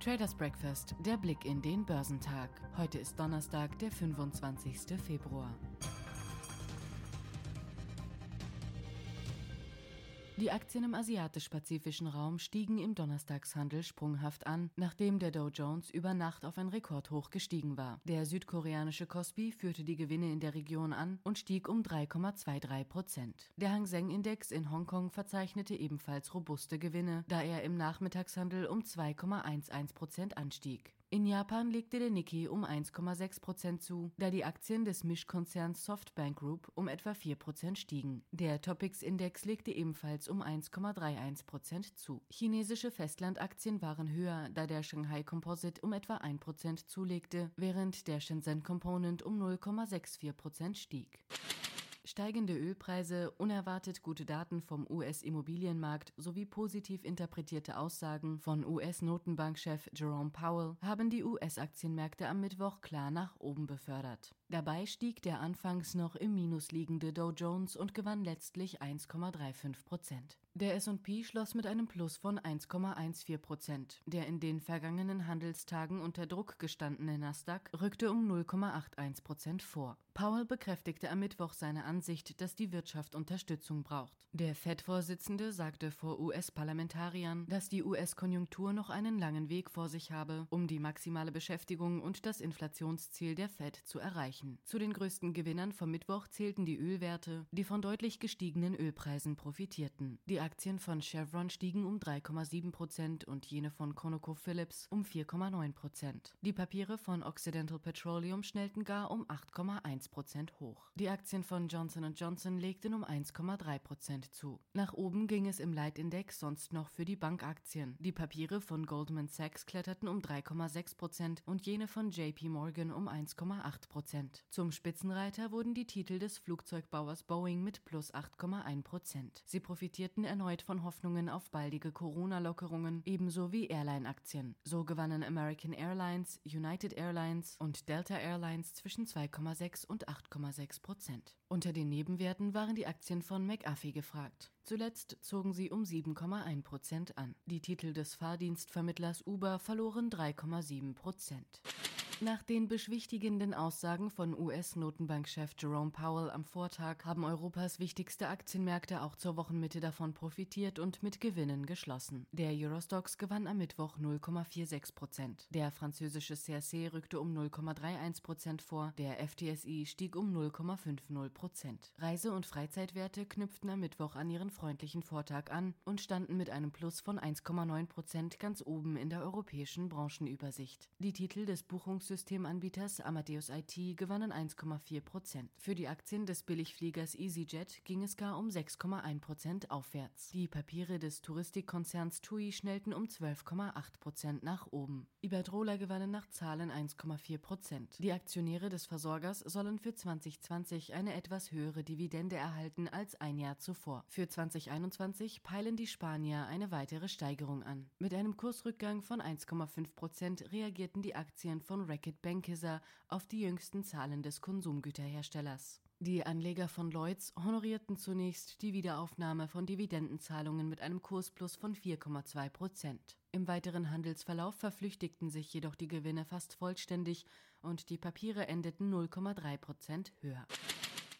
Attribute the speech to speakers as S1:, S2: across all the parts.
S1: Traders Breakfast, der Blick in den Börsentag. Heute ist Donnerstag, der 25. Februar. Die Aktien im asiatisch-pazifischen Raum stiegen im Donnerstagshandel sprunghaft an, nachdem der Dow Jones über Nacht auf ein Rekordhoch gestiegen war. Der südkoreanische Kospi führte die Gewinne in der Region an und stieg um 3,23 Prozent. Der Hang Seng Index in Hongkong verzeichnete ebenfalls robuste Gewinne, da er im Nachmittagshandel um 2,11 Prozent anstieg. In Japan legte der Nikkei um 1,6 Prozent zu, da die Aktien des Mischkonzerns Softbank Group um etwa 4 Prozent stiegen. Der Topix-Index legte ebenfalls um 1,31 Prozent zu. Chinesische Festlandaktien waren höher, da der Shanghai Composite um etwa 1 Prozent zulegte, während der Shenzhen Component um 0,64 Prozent stieg. Steigende Ölpreise, unerwartet gute Daten vom US-Immobilienmarkt sowie positiv interpretierte Aussagen von US-Notenbankchef Jerome Powell haben die US-Aktienmärkte am Mittwoch klar nach oben befördert. Dabei stieg der anfangs noch im Minus liegende Dow Jones und gewann letztlich 1,35 Prozent. Der S&P schloss mit einem Plus von 1,14 Prozent. Der in den vergangenen Handelstagen unter Druck gestandene Nasdaq rückte um 0,81 Prozent vor. Powell bekräftigte am Mittwoch seine Ansicht, dass die Wirtschaft Unterstützung braucht. Der Fed-Vorsitzende sagte vor US-Parlamentariern, dass die US-Konjunktur noch einen langen Weg vor sich habe, um die maximale Beschäftigung und das Inflationsziel der Fed zu erreichen. Zu den größten Gewinnern vom Mittwoch zählten die Ölwerte, die von deutlich gestiegenen Ölpreisen profitierten. Die Aktien von Chevron stiegen um 3,7 Prozent und jene von ConocoPhillips um 4,9 Prozent. Die Papiere von Occidental Petroleum schnellten gar um 8,1 Prozent hoch. Die Aktien von Johnson Johnson legten um 1,3 Prozent zu. Nach oben ging es im Leitindex sonst noch für die Bankaktien. Die Papiere von Goldman Sachs kletterten um 3,6 Prozent und jene von JP Morgan um 1,8 Prozent. Zum Spitzenreiter wurden die Titel des Flugzeugbauers Boeing mit plus 8,1 Prozent. Sie profitierten erneut von Hoffnungen auf baldige Corona-Lockerungen, ebenso wie Airline-Aktien. So gewannen American Airlines, United Airlines und Delta Airlines zwischen 2,6 und 8,6 Prozent. Unter den Nebenwerten waren die Aktien von McAfee gefragt. Zuletzt zogen sie um 7,1 Prozent an. Die Titel des Fahrdienstvermittlers Uber verloren 3,7 Prozent. Nach den beschwichtigenden Aussagen von US-Notenbankchef Jerome Powell am Vortag haben Europas wichtigste Aktienmärkte auch zur Wochenmitte davon profitiert und mit Gewinnen geschlossen. Der Eurostox gewann am Mittwoch 0,46 Prozent. Der französische CRC rückte um 0,31 Prozent vor. Der FTSI stieg um 0,50 Prozent. Reise- und Freizeitwerte knüpften am Mittwoch an ihren freundlichen Vortag an und standen mit einem Plus von 1,9 Prozent ganz oben in der europäischen Branchenübersicht. Die Titel des Buchungs Betriebssystemanbieters Amadeus IT gewannen 1,4 Prozent. Für die Aktien des Billigfliegers EasyJet ging es gar um 6,1 Prozent aufwärts. Die Papiere des Touristikkonzerns TUI schnellten um 12,8 Prozent nach oben. Iberdrola gewannen nach Zahlen 1,4 Prozent. Die Aktionäre des Versorgers sollen für 2020 eine etwas höhere Dividende erhalten als ein Jahr zuvor. Für 2021 peilen die Spanier eine weitere Steigerung an. Mit einem Kursrückgang von 1,5 Prozent reagierten die Aktien von Reckitt Beckett Benckiser auf die jüngsten Zahlen des Konsumgüterherstellers. Die Anleger von Lloyds honorierten zunächst die Wiederaufnahme von Dividendenzahlungen mit einem Kursplus von 4,2 Prozent. Im weiteren Handelsverlauf verflüchtigten sich jedoch die Gewinne fast vollständig und die Papiere endeten 0,3 Prozent höher.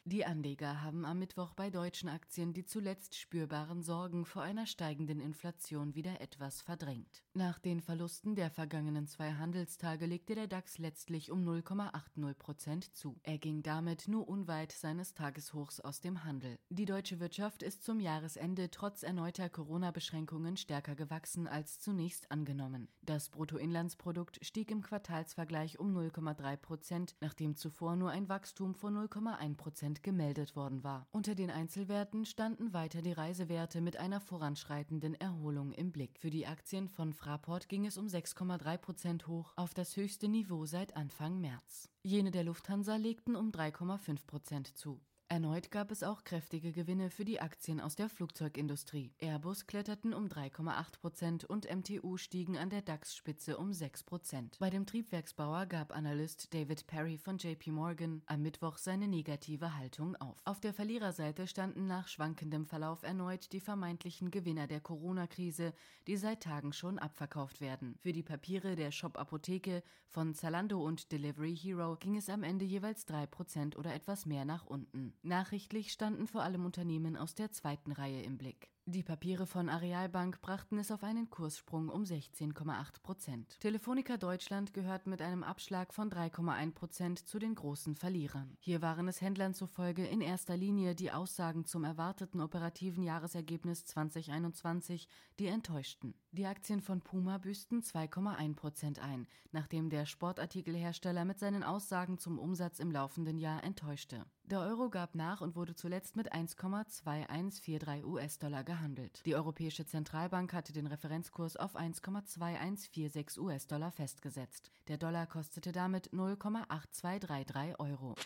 S1: Die Anleger haben am Mittwoch bei deutschen Aktien die zuletzt spürbaren Sorgen vor einer steigenden Inflation wieder etwas verdrängt. Nach den Verlusten der vergangenen zwei Handelstage legte der DAX letztlich um 0,80 Prozent zu. Er ging damit nur unweit seines Tageshochs aus dem Handel. Die deutsche Wirtschaft ist zum Jahresende trotz erneuter Corona-Beschränkungen stärker gewachsen als zunächst angenommen. Das Bruttoinlandsprodukt stieg im Quartalsvergleich um 0,3 Prozent, nachdem zuvor nur ein Wachstum von 0,1 Prozent Prozent gemeldet worden war. Unter den Einzelwerten standen weiter die Reisewerte mit einer voranschreitenden Erholung im Blick. Für die Aktien von Fraport ging es um 6,3 Prozent hoch auf das höchste Niveau seit Anfang März. Jene der Lufthansa legten um 3,5 Prozent zu. Erneut gab es auch kräftige Gewinne für die Aktien aus der Flugzeugindustrie. Airbus kletterten um 3,8 Prozent und MTU stiegen an der DAX-Spitze um 6 Prozent. Bei dem Triebwerksbauer gab Analyst David Perry von JP Morgan am Mittwoch seine negative Haltung auf. Auf der Verliererseite standen nach schwankendem Verlauf erneut die vermeintlichen Gewinner der Corona-Krise, die seit Tagen schon abverkauft werden. Für die Papiere der Shop Apotheke von Zalando und Delivery Hero ging es am Ende jeweils 3 Prozent oder etwas mehr nach unten. Nachrichtlich standen vor allem Unternehmen aus der zweiten Reihe im Blick. Die Papiere von Arealbank brachten es auf einen Kurssprung um 16,8 Prozent. Telefonica Deutschland gehört mit einem Abschlag von 3,1 Prozent zu den großen Verlierern. Hier waren es Händlern zufolge in erster Linie die Aussagen zum erwarteten operativen Jahresergebnis 2021, die enttäuschten. Die Aktien von Puma büßten 2,1 Prozent ein, nachdem der Sportartikelhersteller mit seinen Aussagen zum Umsatz im laufenden Jahr enttäuschte. Der Euro gab nach und wurde zuletzt mit 1,2143 US-Dollar gehandelt. Die Europäische Zentralbank hatte den Referenzkurs auf 1,2146 US-Dollar festgesetzt. Der Dollar kostete damit 0,8233 Euro.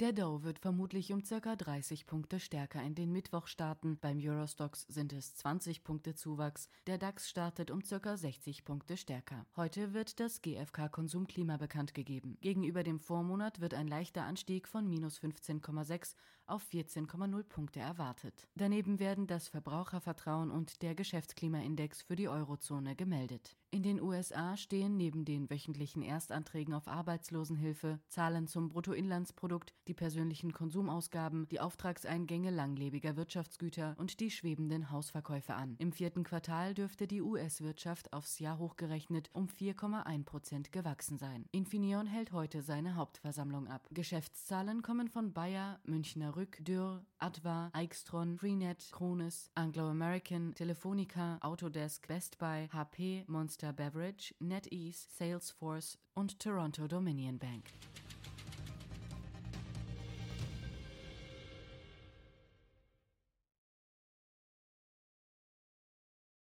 S1: Der Dow wird vermutlich um ca. 30 Punkte stärker in den Mittwoch starten. Beim Eurostox sind es 20 Punkte Zuwachs. Der DAX startet um ca. 60 Punkte stärker. Heute wird das GfK Konsumklima bekannt gegeben. Gegenüber dem Vormonat wird ein leichter Anstieg von minus 15,6 auf 14,0 Punkte erwartet. Daneben werden das Verbrauchervertrauen und der Geschäftsklimaindex für die Eurozone gemeldet. In den USA stehen neben den wöchentlichen Erstanträgen auf Arbeitslosenhilfe Zahlen zum Bruttoinlandsprodukt, die persönlichen Konsumausgaben, die Auftragseingänge langlebiger Wirtschaftsgüter und die schwebenden Hausverkäufe an. Im vierten Quartal dürfte die US-Wirtschaft aufs Jahr hochgerechnet um 4,1 Prozent gewachsen sein. Infineon hält heute seine Hauptversammlung ab. Geschäftszahlen kommen von Bayer, Münchner Rück, Dürr, Adva, Eichstron, Freenet, Krones, Anglo-American, Telefonica, Autodesk, Best Buy, HP, Monster Beverage, NetEase, Salesforce und Toronto Dominion Bank.